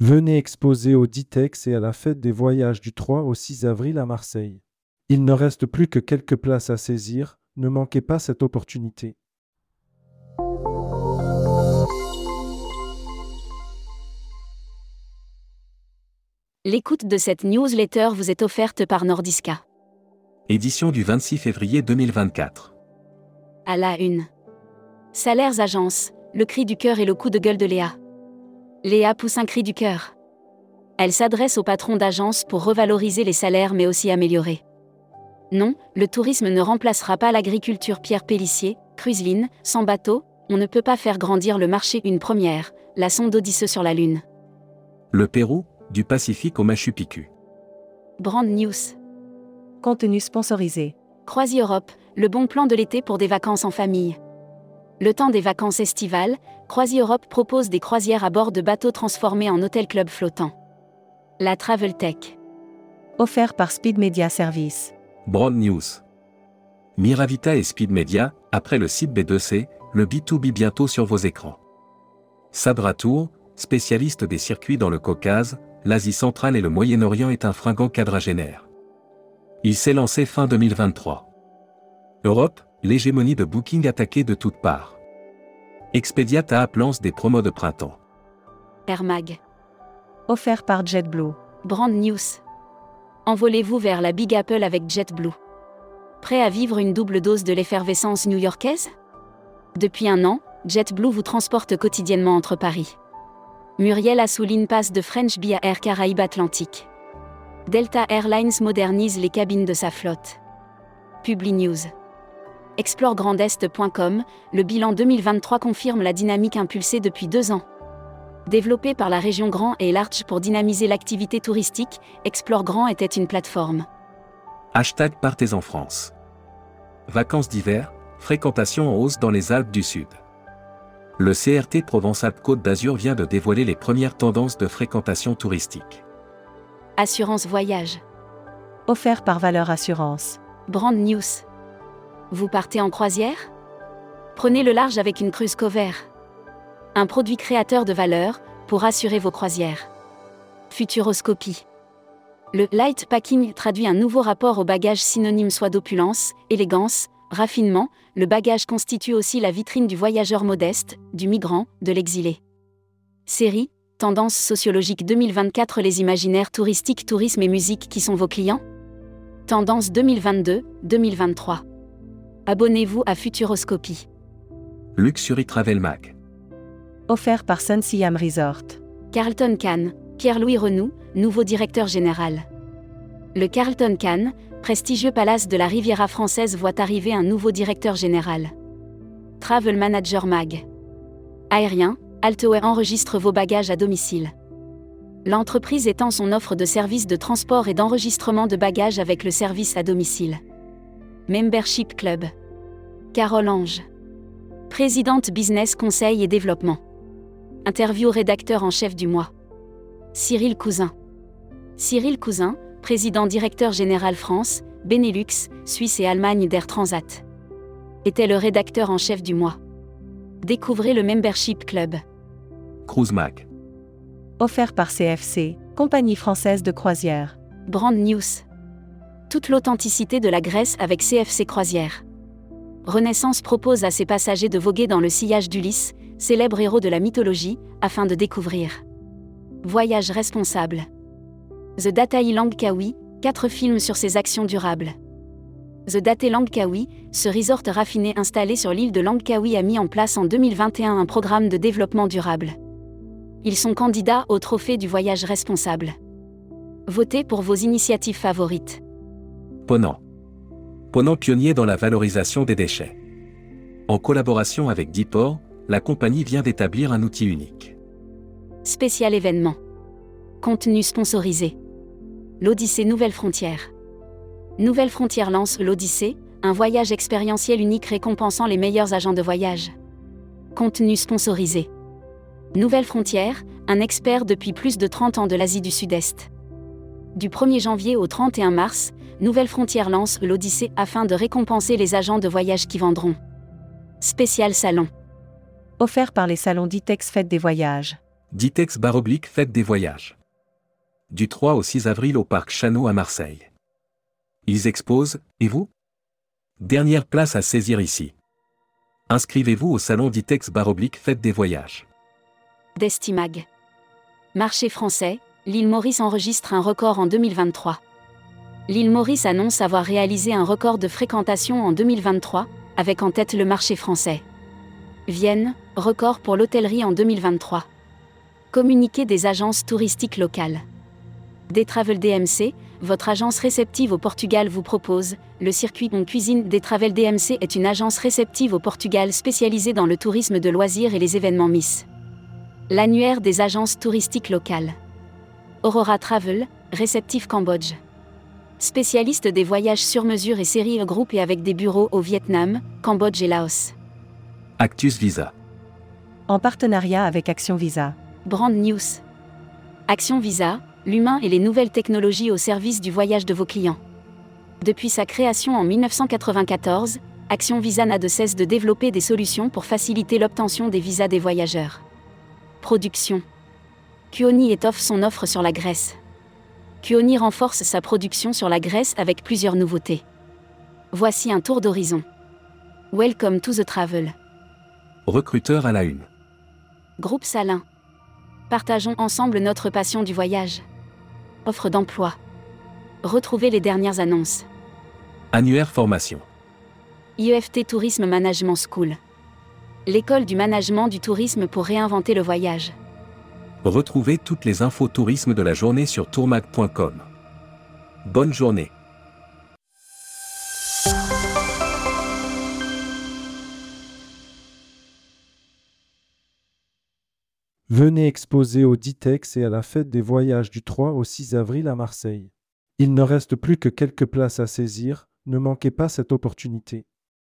Venez exposer au Ditex et à la fête des voyages du 3 au 6 avril à Marseille. Il ne reste plus que quelques places à saisir, ne manquez pas cette opportunité. L'écoute de cette newsletter vous est offerte par Nordiska. Édition du 26 février 2024. À la une. Salaires agence, le cri du cœur et le coup de gueule de Léa. Léa pousse un cri du cœur. Elle s'adresse au patron d'agence pour revaloriser les salaires mais aussi améliorer. Non, le tourisme ne remplacera pas l'agriculture Pierre Pellissier, Cruiseline, sans bateau, on ne peut pas faire grandir le marché une première, la sonde Odyssée sur la Lune. Le Pérou, du Pacifique au Machu Picchu. Brand News. Contenu sponsorisé. Croisi Europe, le bon plan de l'été pour des vacances en famille. Le temps des vacances estivales, Croisi Europe propose des croisières à bord de bateaux transformés en hôtel club flottant. La Travel Tech. Offert par Speed Media Service. Broad News. Miravita et Speed Media, après le site B2C, le B2B bientôt sur vos écrans. Sadra Tour, spécialiste des circuits dans le Caucase, l'Asie centrale et le Moyen-Orient est un fringant quadragénaire. Il s'est lancé fin 2023. Europe, l'hégémonie de Booking attaquée de toutes parts. Expedia TAP lance des promos de printemps. Air Mag. Offert par JetBlue. Brand News. Envolez-vous vers la Big Apple avec JetBlue. Prêt à vivre une double dose de l'effervescence new-yorkaise? Depuis un an, JetBlue vous transporte quotidiennement entre Paris. Muriel Assouline passe de French Bee à Air Caraïbes Atlantique. Delta Airlines modernise les cabines de sa flotte. Publi News. ExploreGrandEst.com, le bilan 2023 confirme la dynamique impulsée depuis deux ans. Développé par la région Grand et Large pour dynamiser l'activité touristique, Explore Grand était une plateforme. Hashtag Partez en France. Vacances d'hiver, fréquentation en hausse dans les Alpes du Sud. Le CRT Provence-Alpes-Côte d'Azur vient de dévoiler les premières tendances de fréquentation touristique. Assurance Voyage. Offert par Valeur Assurance. Brand News. Vous partez en croisière? Prenez le large avec une cruise cover. Un produit créateur de valeur pour assurer vos croisières. Futuroscopie. Le light packing traduit un nouveau rapport au bagage synonyme soit d'opulence, élégance, raffinement, le bagage constitue aussi la vitrine du voyageur modeste, du migrant, de l'exilé. Série, Tendance sociologique 2024 Les imaginaires touristiques, tourisme et musique qui sont vos clients? Tendance 2022-2023. Abonnez-vous à Futuroscopie. Luxury Travel Mag. Offert par Sun Siam Resort. Carlton Cannes, Pierre-Louis Renoux, nouveau directeur général. Le Carlton Cannes, prestigieux palace de la Riviera française, voit arriver un nouveau directeur général. Travel Manager Mag. Aérien, Altaway enregistre vos bagages à domicile. L'entreprise étend son offre de services de transport et d'enregistrement de bagages avec le service à domicile. Membership Club. Carole Ange. Présidente Business Conseil et Développement. Interview rédacteur en chef du mois. Cyril Cousin. Cyril Cousin, président directeur général France, Benelux, Suisse et Allemagne d'Air Transat. Était le rédacteur en chef du mois. Découvrez le Membership Club. Cruise Mag. Offert par CFC, compagnie française de croisière. Brand News. Toute l'authenticité de la Grèce avec CFC Croisière. Renaissance propose à ses passagers de voguer dans le sillage d'Ulysse, célèbre héros de la mythologie, afin de découvrir. Voyage responsable. The Dataï Langkawi, 4 films sur ses actions durables. The Date Langkawi, ce resort raffiné installé sur l'île de Langkawi a mis en place en 2021 un programme de développement durable. Ils sont candidats au trophée du voyage responsable. Votez pour vos initiatives favorites. Ponant. Ponant pionnier dans la valorisation des déchets. En collaboration avec Dipor, la compagnie vient d'établir un outil unique. Spécial événement. Contenu sponsorisé. L'Odyssée Nouvelle Frontière. Nouvelle Frontière lance l'Odyssée, un voyage expérientiel unique récompensant les meilleurs agents de voyage. Contenu sponsorisé. Nouvelle Frontière, un expert depuis plus de 30 ans de l'Asie du Sud-Est. Du 1er janvier au 31 mars, Nouvelle Frontière lance l'Odyssée afin de récompenser les agents de voyage qui vendront. Spécial salon. Offert par les salons Ditex Fête des Voyages. Ditex baroblique Fête des voyages. Du 3 au 6 avril au parc Chano à Marseille. Ils exposent, et vous? Dernière place à saisir ici. Inscrivez-vous au salon Ditex baroblique Fête des voyages. Destimag. Marché français, l'île Maurice enregistre un record en 2023. L'île Maurice annonce avoir réalisé un record de fréquentation en 2023, avec en tête le marché français. Vienne, record pour l'hôtellerie en 2023. Communiqué des agences touristiques locales. Des Travel DMC, votre agence réceptive au Portugal vous propose le circuit en cuisine des Travel DMC est une agence réceptive au Portugal spécialisée dans le tourisme de loisirs et les événements Miss. L'annuaire des agences touristiques locales. Aurora Travel, réceptif Cambodge. Spécialiste des voyages sur mesure et série groupe et avec des bureaux au Vietnam, Cambodge et Laos. Actus Visa. En partenariat avec Action Visa. Brand News. Action Visa, l'humain et les nouvelles technologies au service du voyage de vos clients. Depuis sa création en 1994, Action Visa n'a de cesse de développer des solutions pour faciliter l'obtention des visas des voyageurs. Production. Kuoni étoffe son offre sur la Grèce. Kuoni renforce sa production sur la Grèce avec plusieurs nouveautés. Voici un tour d'horizon. Welcome to the travel. Recruteur à la une. Groupe Salin. Partageons ensemble notre passion du voyage. Offre d'emploi. Retrouvez les dernières annonces. Annuaire formation. IEFT Tourisme Management School. L'école du management du tourisme pour réinventer le voyage. Retrouvez toutes les infos tourisme de la journée sur tourmag.com. Bonne journée. Venez exposer au Ditex et à la fête des voyages du 3 au 6 avril à Marseille. Il ne reste plus que quelques places à saisir, ne manquez pas cette opportunité.